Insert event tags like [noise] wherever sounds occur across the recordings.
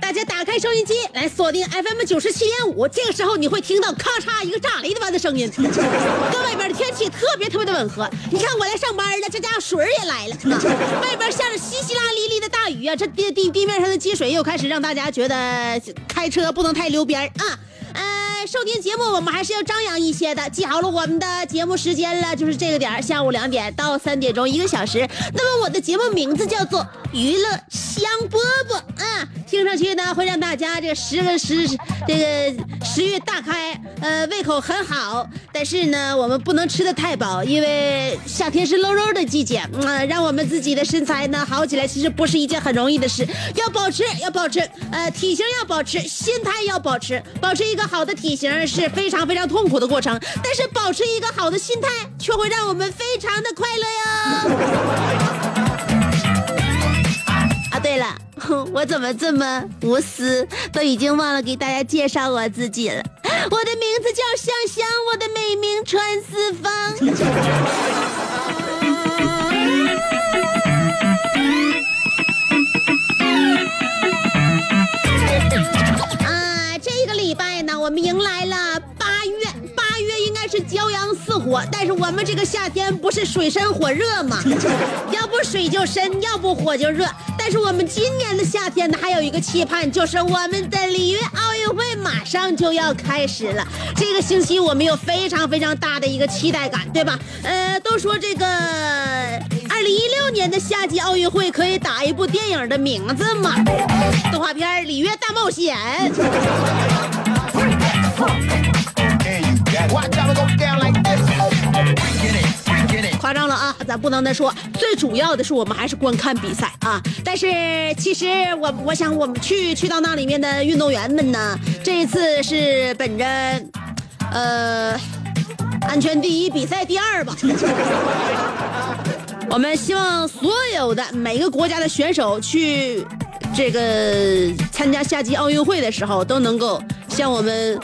大家打开收音机来锁定 FM 九十七点五，这个时候你会听到咔嚓一个炸雷的般的声音，[laughs] 跟外边的天气特别特别的吻合。你看我来上班了，这家伙水儿也来了，[laughs] 外边下着淅淅沥沥的大雨啊，这地地地面上的积水又开始让大家觉得开车不能太溜边啊。呃，收听节目我们还是要张扬一些的。记好了我们的节目时间了，就是这个点儿，下午两点到三点钟，一个小时。那么我的节目名字叫做《娱乐香饽饽》啊，听上去呢会让大家这个十个十这个食欲大开，呃，胃口很好。但是呢，我们不能吃的太饱，因为夏天是露肉的季节，嗯、让我们自己的身材呢好起来，其实不是一件很容易的事。要保持，要保持，呃，体型要保持，心态要保持，保持一个好的体型是非常非常痛苦的过程，但是保持一个好的心态却会让我们非常的快乐哟。对了，[laughs] 我怎么这么无私，都已经忘了给大家介绍我自己了。我的名字叫香香，我的美名传四方。[laughs] 啊，这个礼拜呢，我们迎来了，骄阳似火，但是我们这个夏天不是水深火热吗？[laughs] 要不水就深，要不火就热。但是我们今年的夏天呢，还有一个期盼，就是我们的里约奥运会马上就要开始了。这个星期我们有非常非常大的一个期待感，对吧？呃，都说这个二零一六年的夏季奥运会可以打一部电影的名字嘛，动画片《里约大冒险》。夸张了啊，咱不能再说。最主要的是我们还是观看比赛啊。但是其实我我想我们去去到那里面的运动员们呢，这一次是本着呃安全第一，比赛第二吧。[laughs] 我们希望所有的每个国家的选手去这个参加夏季奥运会的时候，都能够像我们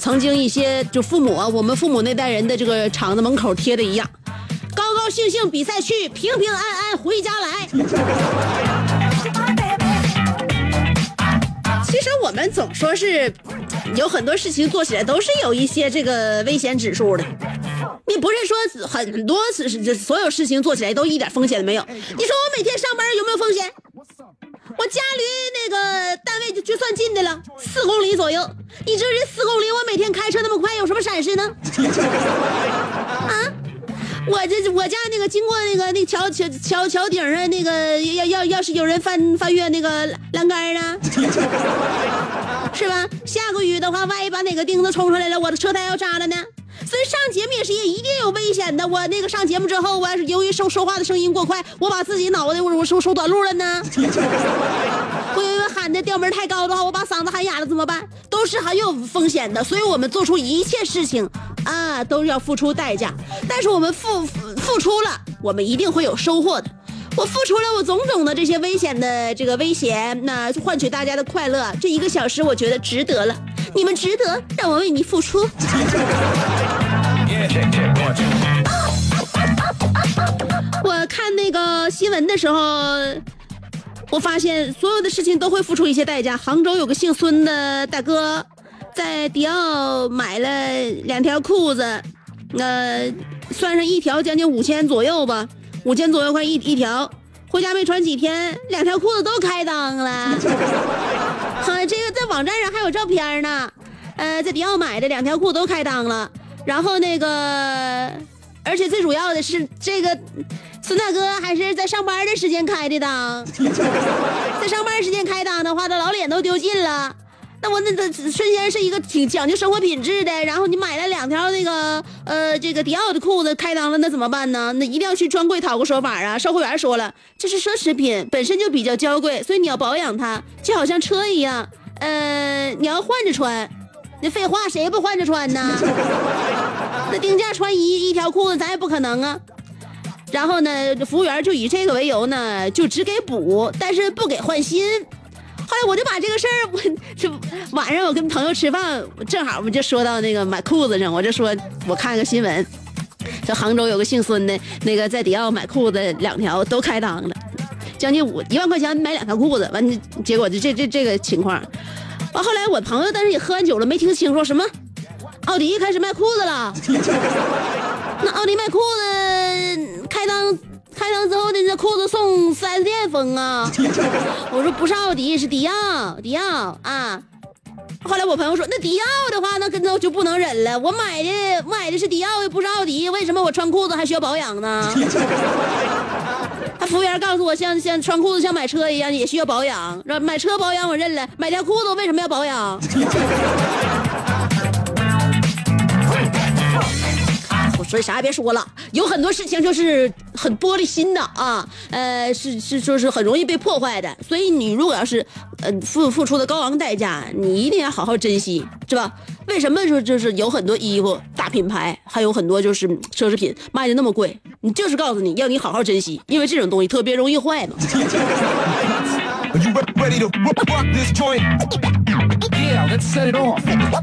曾经一些就父母，我们父母那代人的这个厂子门口贴的一样，高高兴兴比赛去，平平安安回家来。其实我们总说是有很多事情做起来都是有一些这个危险指数的。你不是说很多事所有事情做起来都一点风险都没有？你说我每天上班有没有风险？我家离那个单位就就算近的了，四公里左右。你知道这四公里，我每天开车那么快，有什么闪失呢？啊？我这我家那个经过那个那桥桥桥桥顶上那个要要要是有人翻翻越那个栏杆呢，[laughs] 是吧？下个雨的话，万一把哪个钉子冲出来了，我的车胎要扎了呢。所以上节目也是也一定有危险的。我那个上节目之后，我要是由于说说话的声音过快，我把自己脑袋我我收收短路了呢。[laughs] 我因为喊的调门太高的话，我把嗓子喊哑了怎么办？都是很有风险的。所以我们做出一切事情啊，都要付出代价。但是我们付付付出了，我们一定会有收获的。我付出了我种种的这些危险的这个危险，那换取大家的快乐，这一个小时我觉得值得了。你们值得，让我为你付出。我看那个新闻的时候，我发现所有的事情都会付出一些代价。杭州有个姓孙的大哥，在迪奥买了两条裤子，呃，算上一条将近五千左右吧，五千左右块一一条。回家没穿几天，两条裤子都开裆了。[laughs] 好，这个在网站上还有照片呢。呃，在迪奥买的两条裤都开裆了。然后那个，而且最主要的是，这个孙大哥还是在上班的时间开的裆。[laughs] 在上班时间开裆的话，他老脸都丢尽了。那我那那瞬间是一个挺讲究生活品质的，然后你买了两条那个呃这个迪奥的裤子开裆了，那怎么办呢？那一定要去专柜讨个说法啊！售货员说了，这是奢侈品，本身就比较娇贵，所以你要保养它，就好像车一样，呃，你要换着穿。那废话，谁不换着穿呢？[laughs] 那定价穿一一条裤子，咱也不可能啊。然后呢，服务员就以这个为由呢，就只给补，但是不给换新。后来我就把这个事儿，我 [laughs] 这晚上我跟朋友吃饭，正好我们就说到那个买裤子上，我就说我看个新闻，这杭州有个姓孙的，那个在迪奥买裤子两条都开裆了，将近五一万块钱买两条裤子，完结果就这这这个情况。完后来我朋友但是也喝完酒了，没听清说什么，奥迪开始卖裤子了，[laughs] 那奥迪卖裤子。开灯之后的这裤子送四 S 店封啊！[laughs] 我说不是奥迪，是迪奥，迪奥啊！后来我朋友说，那迪奥的话，那跟那就不能忍了。我买的买的是迪奥，又不是奥迪，为什么我穿裤子还需要保养呢？[laughs] 他服务员告诉我，像像穿裤子像买车一样，也需要保养。让买车保养我认了，买条裤子为什么要保养？[laughs] 所以啥也别说了，有很多事情就是很玻璃心的啊，呃，是是说是很容易被破坏的。所以你如果要是，呃，付付出的高昂代价，你一定要好好珍惜，是吧？为什么说就是有很多衣服大品牌，还有很多就是奢侈品卖的那么贵？你就是告诉你要你好好珍惜，因为这种东西特别容易坏嘛。[laughs] you're ready to report this choice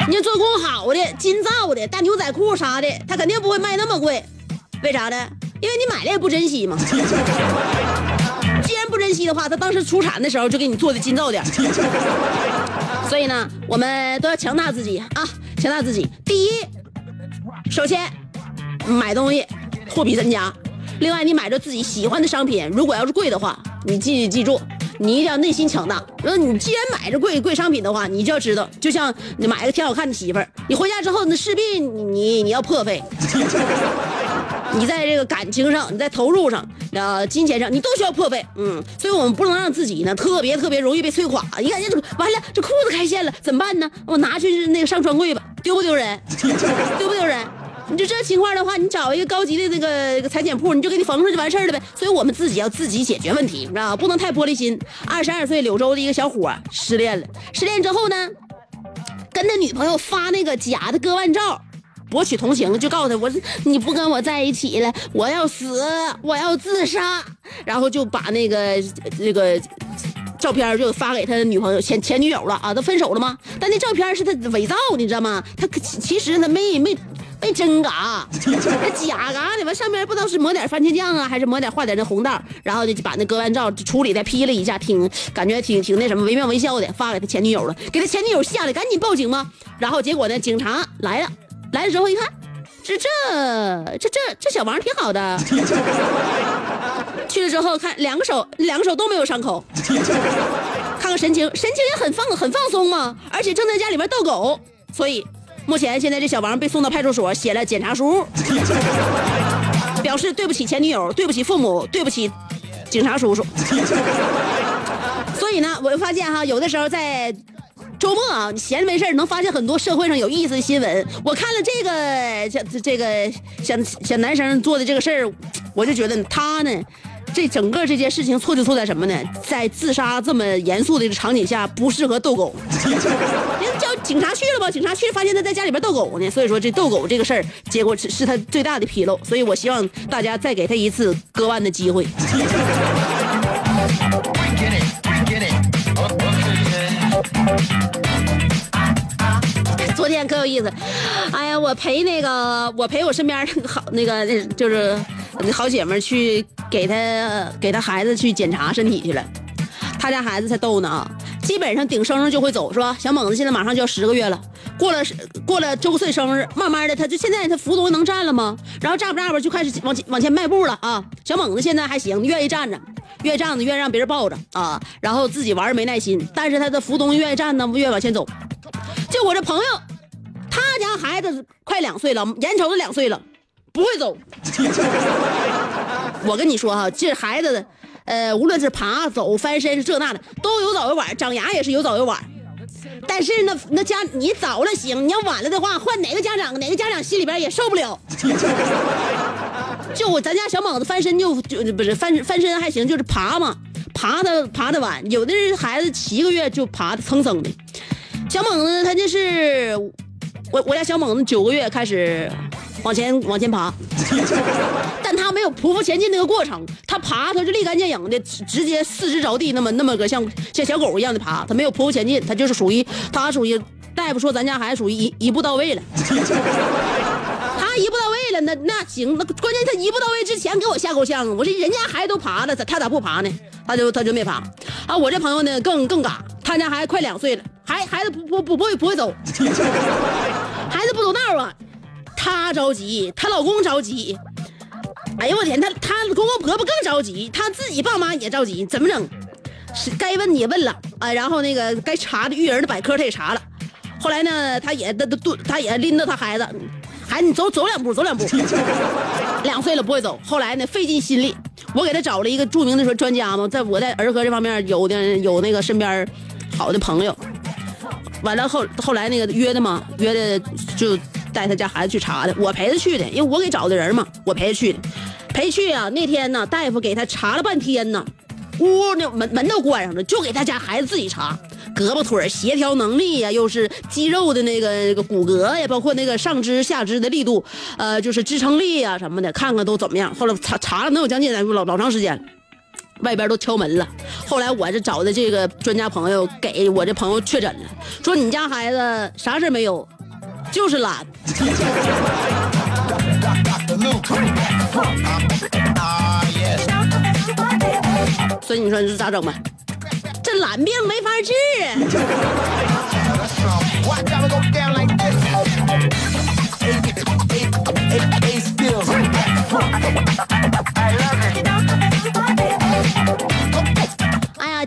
你做工好的金造的大牛仔裤啥的，他肯定不会卖那么贵，为啥呢？因为你买了也不珍惜嘛。[laughs] 既然不珍惜的话，他当时出产的时候就给你做的金造点。[laughs] 所以呢，我们都要强大自己啊，强大自己。第一，首先买东西货比三家。另外，你买着自己喜欢的商品，如果要是贵的话，你记记住。你一定要内心强大。那你既然买着贵贵商品的话，你就要知道，就像你买个挺好看的媳妇儿，你回家之后，那势必你你要破费。[laughs] 你在这个感情上，你在投入上，啊，金钱上，你都需要破费。嗯，所以我们不能让自己呢特别特别容易被摧垮。一感觉这完了，这裤子开线了，怎么办呢？我拿去那个上专柜吧，丢不丢人？[laughs] 丢不丢人？你就这情况的话，你找一个高级的那个裁剪铺，你就给你缝上就完事儿了呗。所以我们自己要自己解决问题，你知道吧？不能太玻璃心。二十二岁柳州的一个小伙失恋了，失恋之后呢，跟他女朋友发那个假的割腕照，博取同情，就告诉他我你不跟我在一起了，我要死，我要自杀。然后就把那个那个照片就发给他女朋友前前女友了啊，都分手了吗？但那照片是他伪造的，你知道吗？他其实他没没。没真嘎，那假嘎的，完上面不知道是抹点番茄酱啊，还是抹点画点那红道，然后就把那割腕照处理的 P 了一下，挺感觉挺挺那什么惟妙惟肖的，发给他前女友了，给他前女友吓得赶紧报警嘛。然后结果呢，警察来了，来了之后一看，这这这这这小王挺好的，去了之后看两个手两个手都没有伤口，看看神情神情也很放很放松嘛，而且正在家里边逗狗，所以。目前，现在这小王被送到派出所，写了检查书，[laughs] 表示对不起前女友，对不起父母，对不起警察叔叔。所以呢，我就发现哈，有的时候在周末啊，你闲着没事能发现很多社会上有意思的新闻。我看了这个小这个小小男生做的这个事儿，我就觉得他呢。这整个这件事情错就错在什么呢？在自杀这么严肃的场景下，不适合逗狗。[laughs] 人叫警察去了吧？警察去发现他在家里边逗狗呢。所以说这逗狗这个事儿，结果是是他最大的纰漏。所以我希望大家再给他一次割腕的机会。昨天可有意思，哎呀，我陪那个我陪我身边好那个就是。好姐们去给她给她孩子去检查身体去了，她家孩子才逗呢啊，基本上顶生日就会走是吧？小猛子现在马上就要十个月了，过了过了周岁生日，慢慢的他就现在他扶东能站了吗？然后站不站吧就开始往往前迈步了啊。小猛子现在还行，愿意站着，愿意站着愿意让别人抱着啊，然后自己玩没耐心，但是他的扶东西愿意站呢，愿意往前走。就我这朋友，他家孩子快两岁了，眼瞅着两岁了，不会走。[laughs] 我跟你说哈，这孩子的，呃，无论是爬、走、翻身是，这那的，都有早有晚，长牙也是有早有晚。但是那那家你早了行，你要晚了的话，换哪个家长哪个家长心里边也受不了。[laughs] 就我咱家小猛子翻身就就不是翻翻身还行，就是爬嘛，爬的爬的晚，有的人孩子七个月就爬的蹭蹭的。小猛子他就是我我家小猛子九个月开始往前往前爬，[laughs] 但他没有匍匐前进那个过程，他爬他是立竿见影的直直接四肢着地，那么那么个像像小狗一样的爬，他没有匍匐前进，他就是属于他属于大夫说咱家孩子属于一一步到位了。[laughs] 他一步到位了，那那行，那关键他一步到位之前给我吓够呛，我说人家孩子都爬了，咋他咋不爬呢？他就他就没爬。啊，我这朋友呢更更嘎，他家孩子快两岁了，孩孩子不不不不会不会走，[laughs] 孩子不走道啊，他着急，她老公着急。哎呦我天，他他公公婆婆更着急，他自己爸妈也着急，怎么整？是该问也问了啊，然后那个该查的育儿的百科他也查了，后来呢，他也他他他也拎着他孩子，孩子你走走两步，走两步，[laughs] 两岁了不会走。后来呢，费尽心力，我给他找了一个著名的说专家嘛，在我在儿科这方面有的有那个身边好的朋友，完了后后来那个约的嘛，约的就带他家孩子去查的，我陪他去的，因为我给找的人嘛，我陪他去的，陪去啊。那天呢，大夫给他查了半天呢，屋那门门都关上了，就给他家孩子自己查。胳膊腿协调能力呀、又是肌肉的那个骨骼呀，包括那个上肢下肢的力度，呃，就是支撑力呀、什么的，看看都怎么样。后来查查了能有将近老老长时间。外边都敲门了，后来我这找的这个专家朋友给我这朋友确诊了，说你家孩子啥事没有，就是懒。所以你说你说咋整吧？这懒病没法治啊。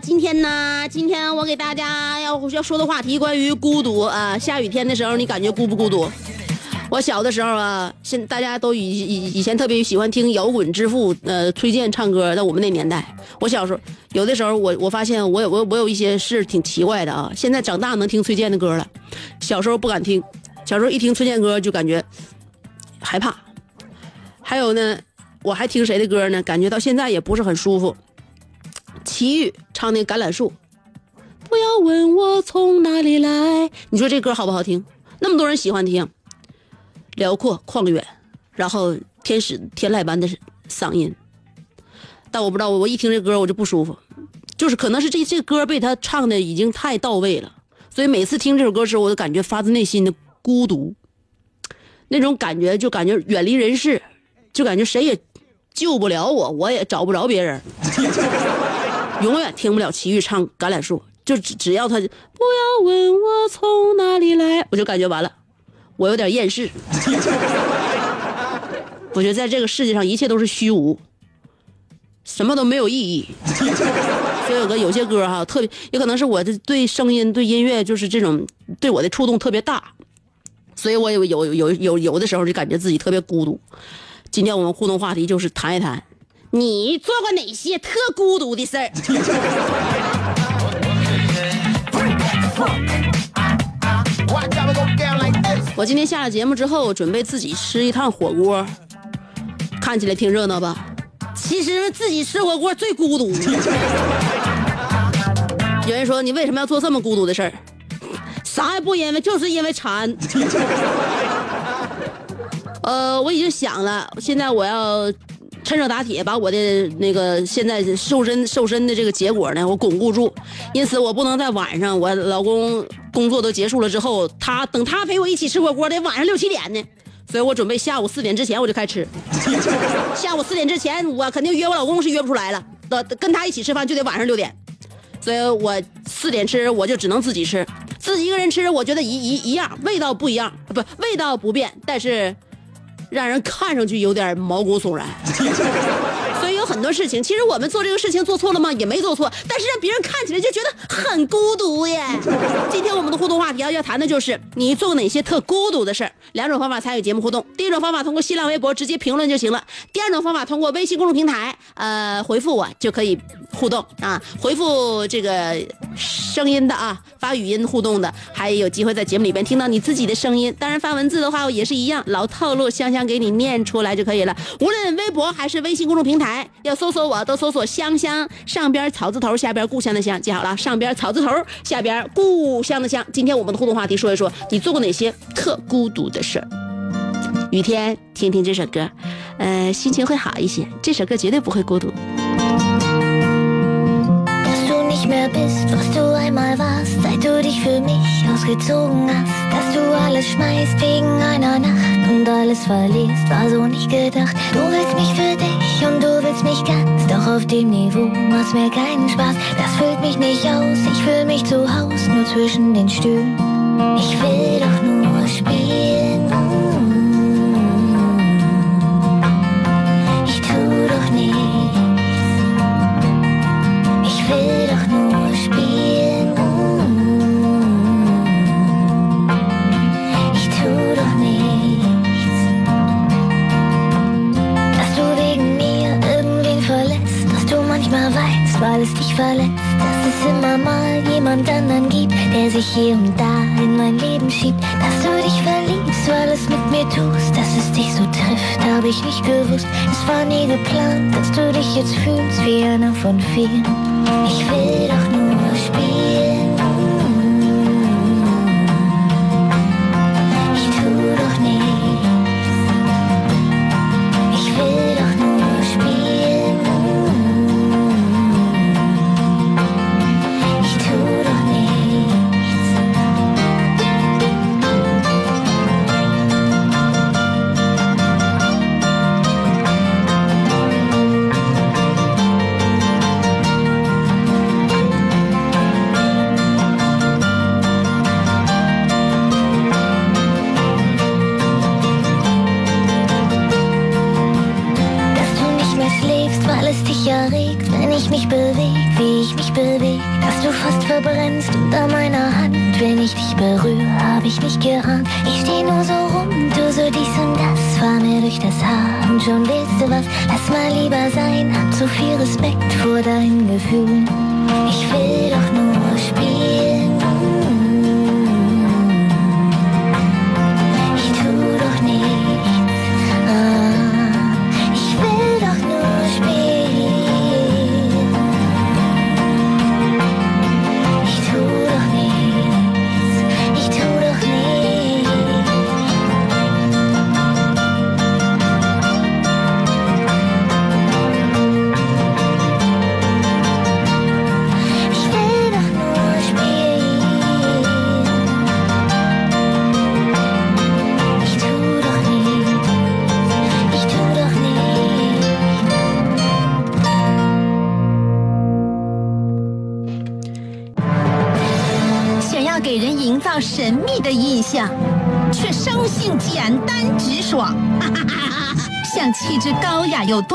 今天呢，今天我给大家要要说的话题关于孤独啊。下雨天的时候，你感觉孤不孤独？我小的时候啊，现大家都以以以前特别喜欢听摇滚之父呃崔健唱歌，在我们那年代，我小时候有的时候我我发现我有我我有一些事挺奇怪的啊。现在长大能听崔健的歌了，小时候不敢听，小时候一听崔健歌就感觉害怕。还有呢，我还听谁的歌呢？感觉到现在也不是很舒服。齐豫唱那《橄榄树》，不要问我从哪里来。你说这歌好不好听？那么多人喜欢听，辽阔旷远，然后天使天籁般的嗓音。但我不知道，我一听这歌我就不舒服，就是可能是这这歌被他唱的已经太到位了，所以每次听这首歌时，我都感觉发自内心的孤独，那种感觉就感觉远离人世，就感觉谁也救不了我，我也找不着别人。永远听不了齐豫唱《橄榄树》，就只只要他不要问我从哪里来，我就感觉完了，我有点厌世。[laughs] 我觉得在这个世界上一切都是虚无，什么都没有意义。所以有个有些歌哈，特别也可能是我的对声音、对音乐就是这种对我的触动特别大，所以我有有有有有的时候就感觉自己特别孤独。今天我们互动话题就是谈一谈，你做过哪些特孤独的事儿？我今天下了节目之后，准备自己吃一趟火锅，看起来挺热闹吧？其实自己吃火锅最孤独。有人说你为什么要做这么孤独的事儿？啥也不因为，就是因为馋。呃，我已经想了，现在我要趁热打铁，把我的那个现在瘦身瘦身的这个结果呢，我巩固住。因此，我不能在晚上，我老公工作都结束了之后，他等他陪我一起吃火锅得晚上六七点呢。所以我准备下午四点之前我就开吃。下午四点之前，我肯定约我老公是约不出来了，的跟他一起吃饭就得晚上六点，所以我四点吃我就只能自己吃，自己一个人吃，我觉得一一一样，味道不一样，不味道不变，但是让人看上去有点毛骨悚然。[laughs] 很多事情，其实我们做这个事情做错了吗？也没做错，但是让别人看起来就觉得很孤独耶。[laughs] 今天我们的互动话题要要谈的就是你做过哪些特孤独的事儿。两种方法参与节目互动，第一种方法通过新浪微博直接评论就行了，第二种方法通过微信公众平台呃回复我就可以互动啊，回复这个声音的啊，发语音互动的，还有机会在节目里边听到你自己的声音。当然发文字的话也是一样，老套路，香香给你念出来就可以了。无论微博还是微信公众平台，要搜索我都搜索香香，上边草字头，下边故乡的乡，记好了，上边草字头，下边故乡的乡。今天我们的互动话题说一说你做过哪些特孤独的事儿。雨天，听听这首歌，呃，心情会好一些。这首歌绝对不会孤独。Mich ausgezogen hast, dass du alles schmeißt wegen einer Nacht und alles verlierst, war so nicht gedacht. Du willst mich für dich und du willst mich ganz, doch auf dem Niveau macht's mir keinen Spaß. Das füllt mich nicht aus, ich fühl mich zu Haus, nur zwischen den Stühlen. Ich will doch nur spielen. Verletzt. Dass es immer mal jemand anderen gibt, der sich hier und da in mein Leben schiebt. Dass du dich verliebst, weil es mit mir tust, dass es dich so trifft, hab ich nicht gewusst. Es war nie geplant, dass du dich jetzt fühlst wie einer von vielen. Ich will doch nur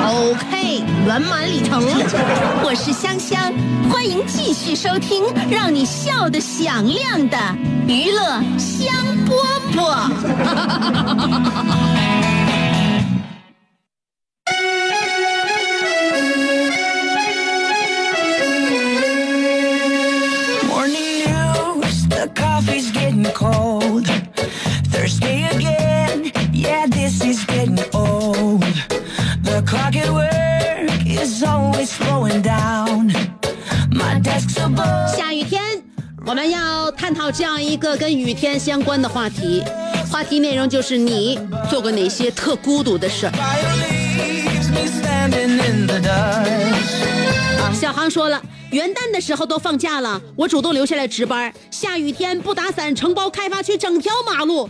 OK，圆满礼成。我是香香，欢迎继续收听让你笑得响亮的娱乐香饽饽。一个跟雨天相关的话题，话题内容就是你做过哪些特孤独的事。小航说了，元旦的时候都放假了，我主动留下来值班。下雨天不打伞，承包开发区整条马路，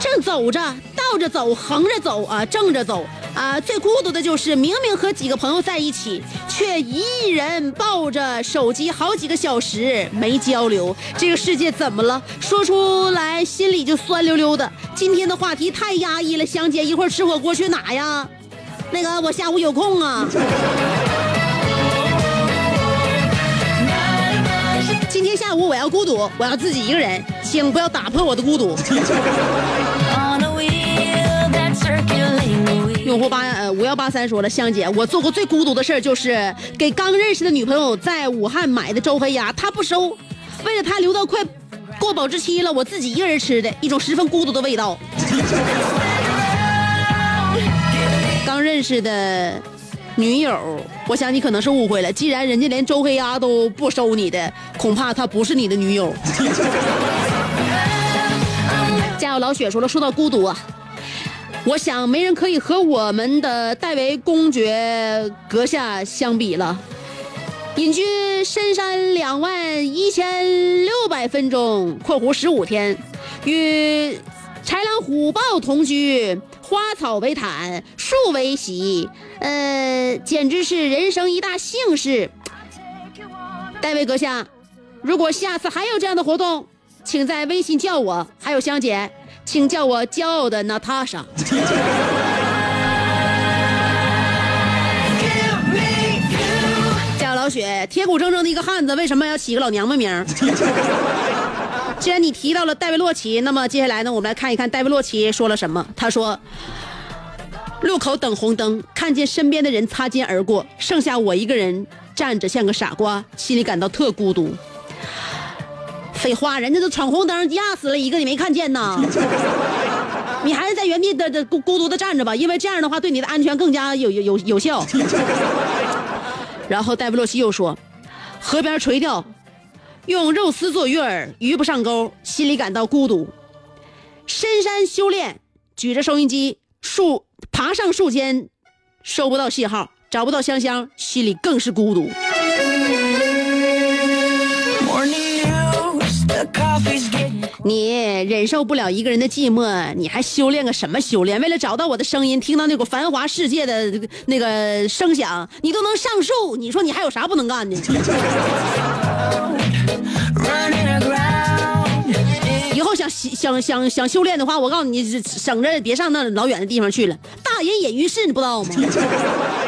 正走着，倒着走，横着走啊，正着走啊。最孤独的就是明明和几个朋友在一起，却一人抱着手机好几个小时没交流。这个世界怎么了？说出来心里就酸溜溜的。今天的话题太压抑了，香姐，一会儿吃火锅去哪呀？那个，我下午有空啊。今天下午我要孤独，我要自己一个人，请不要打破我的孤独。用户八呃五幺八三说了，香姐，我做过最孤独的事儿就是给刚认识的女朋友在武汉买的周黑鸭，她不收，为了她留到快过保质期了，我自己一个人吃的，一种十分孤独的味道。[laughs] 刚认识的女友，我想你可能是误会了。既然人家连周黑鸭都不收你的，恐怕她不是你的女友。[laughs] 家有老雪说了，说到孤独啊，我想没人可以和我们的戴维公爵阁下相比了。隐居深山两万一千六百分钟（括弧十五天），与豺狼虎豹同居。花草为毯，树为席，呃，简直是人生一大幸事。戴维阁下，如果下次还有这样的活动，请在微信叫我。还有香姐，请叫我骄傲的娜塔莎。叫老雪，铁骨铮铮的一个汉子，为什么要起个老娘们名？[laughs] 既然你提到了戴维洛奇，那么接下来呢，我们来看一看戴维洛奇说了什么。他说：“路口等红灯，看见身边的人擦肩而过，剩下我一个人站着像个傻瓜，心里感到特孤独。”废话，人家都闯红灯压死了一个，你没看见呐？[laughs] 你还是在原地的的孤孤独的站着吧，因为这样的话对你的安全更加有有有有效。[laughs] 然后戴维洛奇又说：“河边垂钓。”用肉丝做鱼饵，鱼不上钩，心里感到孤独。深山修炼，举着收音机，树爬上树间，收不到信号，找不到香香，心里更是孤独。你忍受不了一个人的寂寞，你还修炼个什么修炼？为了找到我的声音，听到那股繁华世界的那个声响，你都能上树，你说你还有啥不能干的？以后想想想想修炼的话，我告诉你，省着别上那老远的地方去了。大隐隐于市，你不知道吗？[laughs]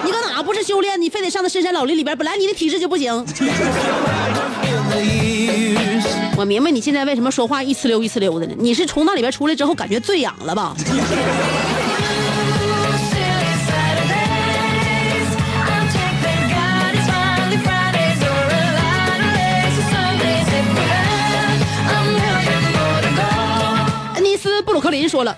你搁哪不是修炼？你非得上那深山老林里边，本来你的体质就不行。[laughs] 我明白你现在为什么说话一呲溜一呲溜的呢？你是从那里边出来之后感觉醉氧了吧？恩 [laughs] 尼斯布鲁克林说了，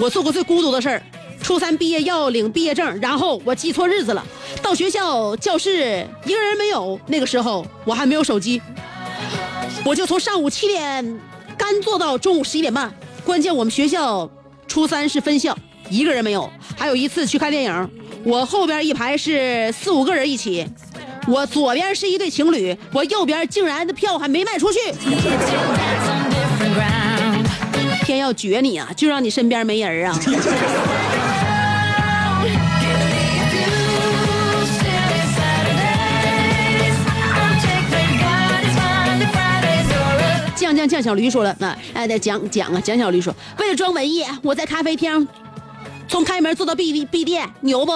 我做过最孤独的事儿，初三毕业要领毕业证，然后我记错日子了，到学校教室一个人没有，那个时候我还没有手机，我就从上午七点干坐到中午十一点半。关键我们学校初三是分校，一个人没有。还有一次去看电影，我后边一排是四五个人一起，我左边是一对情侣，我右边竟然的票还没卖出去。天要绝你啊，就让你身边没人啊！酱酱酱小驴说了，那哎得讲讲啊，蒋小驴说，为了装文艺，我在咖啡厅从开门做到闭闭店，牛不？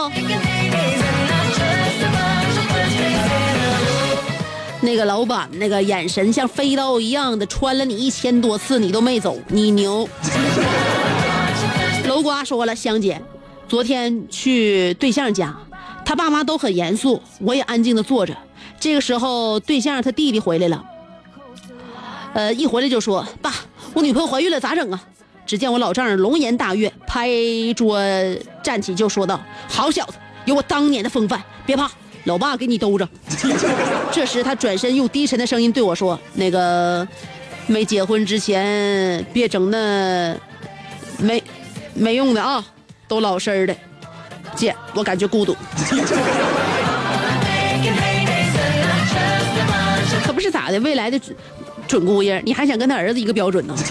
那个老板那个眼神像飞刀一样的穿了你一千多次，你都没走，你牛。楼瓜说了，香姐，昨天去对象家，他爸妈都很严肃，我也安静的坐着。这个时候，对象他弟弟回来了，呃，一回来就说：“爸，我女朋友怀孕了，咋整啊？”只见我老丈人龙颜大悦，拍桌站起就说道：“好小子，有我当年的风范，别怕，老爸给你兜着。[laughs] ”这时他转身用低沉的声音对我说：“那个，没结婚之前别整那没没用的啊，都老实的。姐，我感觉孤独。[laughs] 可不是咋的，未来的准姑爷，你还想跟他儿子一个标准呢？” [laughs]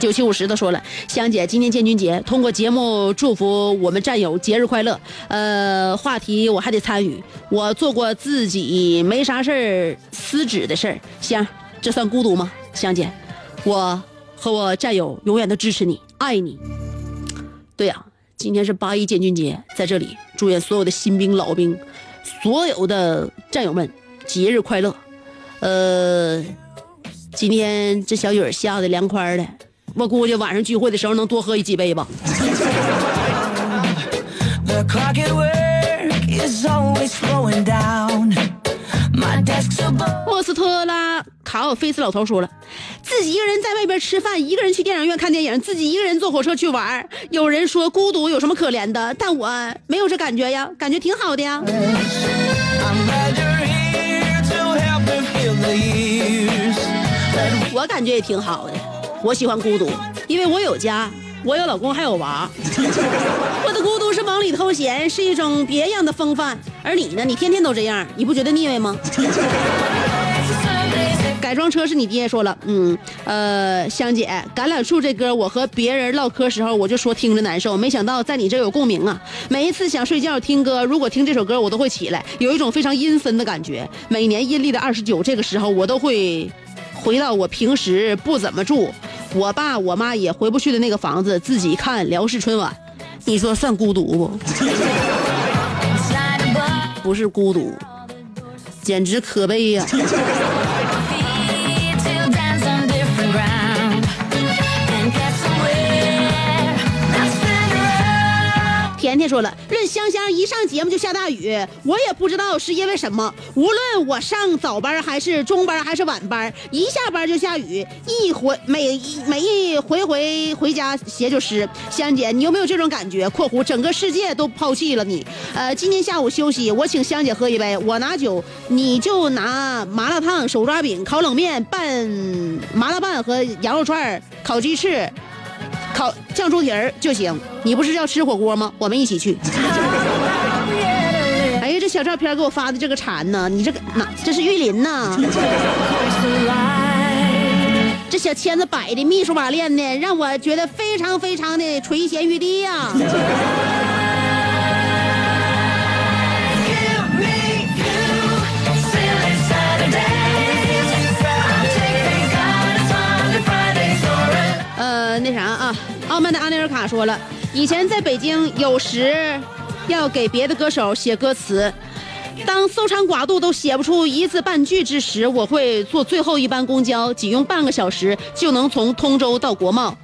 九七五十的说了，香姐，今天建军节，通过节目祝福我们战友节日快乐。呃，话题我还得参与，我做过自己没啥事儿撕纸的事儿。香，这算孤独吗？香姐，我和我战友永远都支持你，爱你。对呀、今天是八一建军节，在这里祝愿所有的新兵、老兵，所有的战友们节日快乐。呃，今天这小雨下的凉快的，我估计晚上聚会的时候能多喝一几杯吧。莫斯特拉卡奥菲斯老头说了，自己一个人在外边吃饭，一个人去电影院看电影，自己一个人坐火车去玩。有人说孤独有什么可怜的，但我没有这感觉呀，感觉挺好的呀。我感觉也挺好的，我喜欢孤独，因为我有家，我有老公，还有娃。[laughs] 我的孤独是忙里偷闲，是一种别样的风范。而你呢？你天天都这样，你不觉得腻歪吗？[laughs] 改装车是你爹说了，嗯，呃，香姐，橄榄树这歌，我和别人唠嗑时候我就说听着难受，没想到在你这有共鸣啊！每一次想睡觉听歌，如果听这首歌，我都会起来，有一种非常阴森的感觉。每年阴历的二十九这个时候，我都会回到我平时不怎么住，我爸我妈也回不去的那个房子，自己看辽视春晚。你说算孤独不？[laughs] 不是孤独，简直可悲呀、around. 甜甜说了，任香香一上节目就下大雨，我也不知道是因为什么。无论我上早班还是中班还是晚班，一下班就下雨，一回每一每一回回回家鞋就湿。香姐，你有没有这种感觉？（括弧整个世界都抛弃了你。）呃，今天下午休息，我请香姐喝一杯，我拿酒，你就拿麻辣烫、手抓饼、烤冷面、拌麻辣拌和羊肉串、烤鸡翅。烤酱猪蹄儿就行。你不是要吃火锅吗？我们一起去。[laughs] 哎呀，这小照片给我发的这个馋呢！你这个哪？这是玉林呐！这小签子摆的秘书瓦练的，让我觉得非常非常的垂涎欲滴呀、那啥啊，傲慢的阿内尔卡说了，以前在北京有时要给别的歌手写歌词，当搜肠刮肚都写不出一字半句之时，我会坐最后一班公交，仅用半个小时就能从通州到国贸。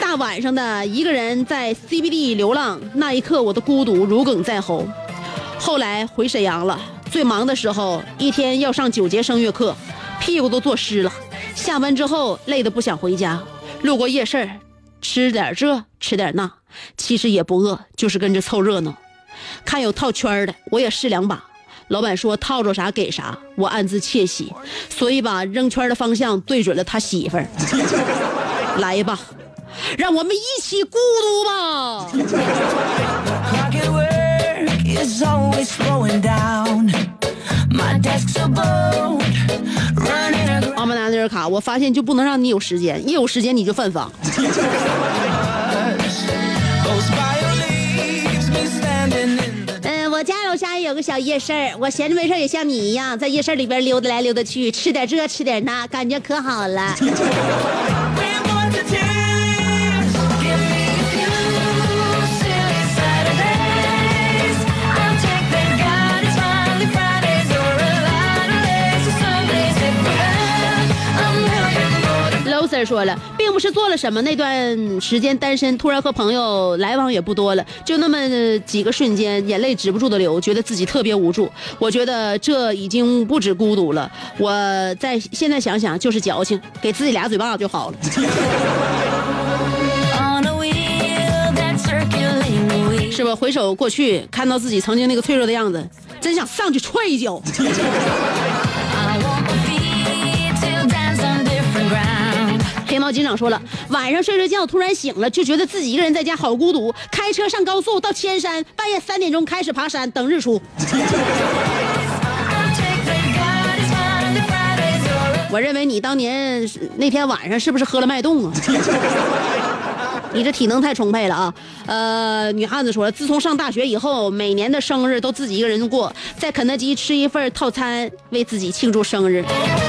大晚上的，一个人在 CBD 流浪，那一刻我的孤独如鲠在喉。后来回沈阳了，最忙的时候，一天要上九节声乐课，屁股都坐湿了。下班之后累得不想回家，路过夜市，吃点这吃点那，其实也不饿，就是跟着凑热闹。看有套圈的，我也试两把。老板说套着啥给啥，我暗自窃喜，所以把扔圈的方向对准了他媳妇儿。[laughs] 来吧，让我们一起孤独吧。Is always slowing down. My desk's a boat. 阿曼达内尔卡，我发现就不能让你有时间，一有时间你就犯法。[laughs] 嗯，我家楼下也有个小夜市儿，我闲着没事儿也像你一样，在夜市里边溜达来溜达去，吃点这吃点那，感觉可好了。Loser 说了，并不是做了什么，那段时间单身，突然和朋友来往也不多了，就那么几个瞬间，眼泪止不住的流，觉得自己特别无助。我觉得这已经不止孤独了，我在现在想想就是矫情，给自己俩嘴巴子就好了。[laughs] 是吧？回首过去，看到自己曾经那个脆弱的样子，真想上去踹一脚。黑猫警长说了，晚上睡睡觉，突然醒了，就觉得自己一个人在家好孤独。开车上高速到千山，半夜三点钟开始爬山，等日出。[laughs] 我认为你当年那天晚上是不是喝了脉动啊？[laughs] 你这体能太充沛了啊！呃，女汉子说，自从上大学以后，每年的生日都自己一个人过，在肯德基吃一份套餐，为自己庆祝生日。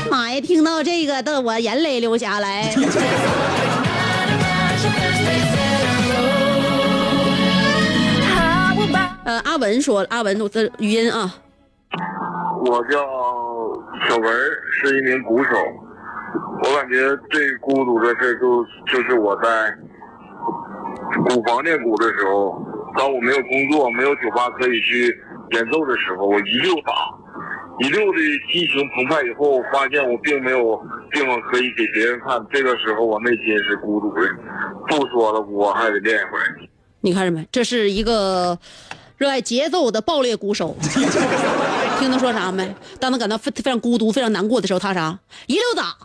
妈呀，听到这个，的我眼泪流下来。[laughs] 呃，阿文说，阿文，我这语音啊，我叫小文，是一名鼓手。我感觉最孤独的事就就是我在鼓房练鼓的时候，当我没有工作、没有酒吧可以去演奏的时候，我一溜打，一溜的激情澎湃以后，发现我并没有地方可以给别人看。这个时候我内心是孤独的。不说了，我还得练一会儿。你看着没？这是一个热爱节奏的爆裂鼓手。[laughs] 听他说啥没？当他感到非非常孤独、非常难过的时候，他啥？一溜打，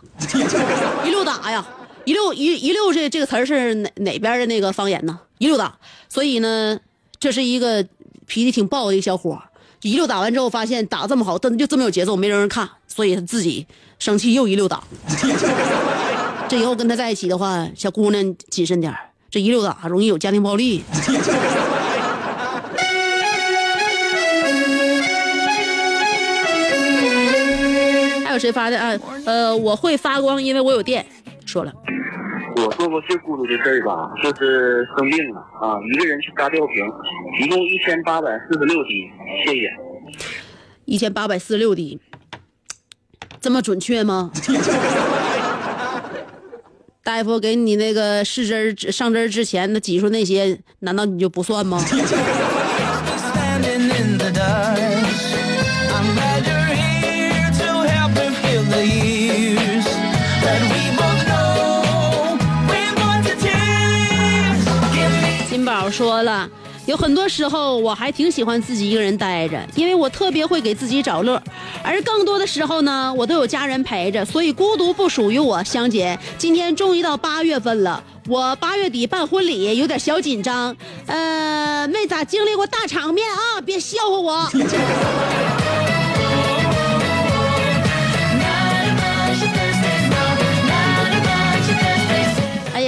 一溜打呀！一溜一一溜这这个词儿是哪哪边的那个方言呢？一溜打。所以呢，这是一个脾气挺暴的一小伙。一溜打完之后，发现打这么好，但就这么有节奏，没人看，所以他自己生气又一溜打。[laughs] 这以后跟他在一起的话，小姑娘谨慎点儿这一溜打容易有家庭暴力。[laughs] 还有谁发的啊？呃，我会发光，因为我有电。说了，我做过最孤独的事儿吧，就是生病了啊，一个人去扎吊瓶，一共一千八百四十六滴，谢谢。一千八百四十六滴，这么准确吗？[laughs] 大夫给你那个试针儿上针儿之前的挤出那些，难道你就不算吗？[laughs] 说了，有很多时候我还挺喜欢自己一个人待着，因为我特别会给自己找乐。而更多的时候呢，我都有家人陪着，所以孤独不属于我。香姐，今天终于到八月份了，我八月底办婚礼有点小紧张，呃，没咋经历过大场面啊，别笑话我。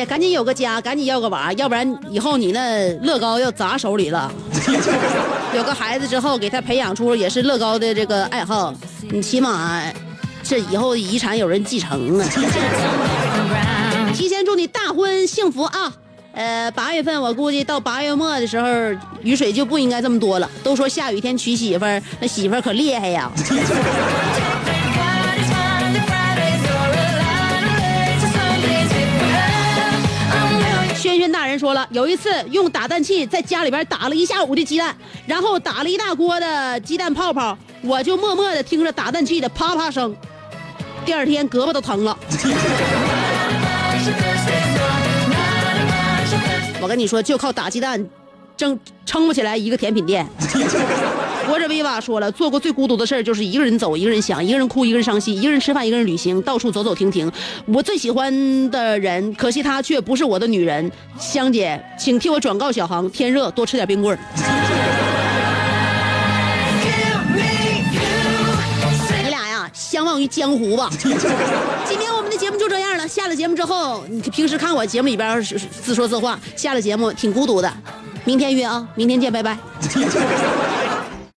呀，赶紧有个家，赶紧要个娃，要不然以后你那乐高要砸手里了。[laughs] 有个孩子之后，给他培养出也是乐高的这个爱好，你起码这以后遗产有人继承啊。提前祝你大婚幸福啊！呃，八月份我估计到八月末的时候，雨水就不应该这么多了。都说下雨天娶媳妇儿，那媳妇儿可厉害呀。人说了，有一次用打蛋器在家里边打了一下午的鸡蛋，然后打了一大锅的鸡蛋泡泡，我就默默的听着打蛋器的啪啪声，第二天胳膊都疼了。[laughs] 我跟你说，就靠打鸡蛋，争撑不起来一个甜品店。[laughs] 活着维瓦说了，做过最孤独的事儿就是一个人走，一个人想，一个人哭，一个人伤心，一个人吃饭，一个人旅行，到处走走停停。我最喜欢的人，可惜她却不是我的女人。香姐，请替我转告小航，天热多吃点冰棍儿。[laughs] 你俩呀，相忘于江湖吧。[laughs] 今天下了节目之后，你平时看我节目里边自说自话，下了节目挺孤独的。明天约啊，明天见，拜拜。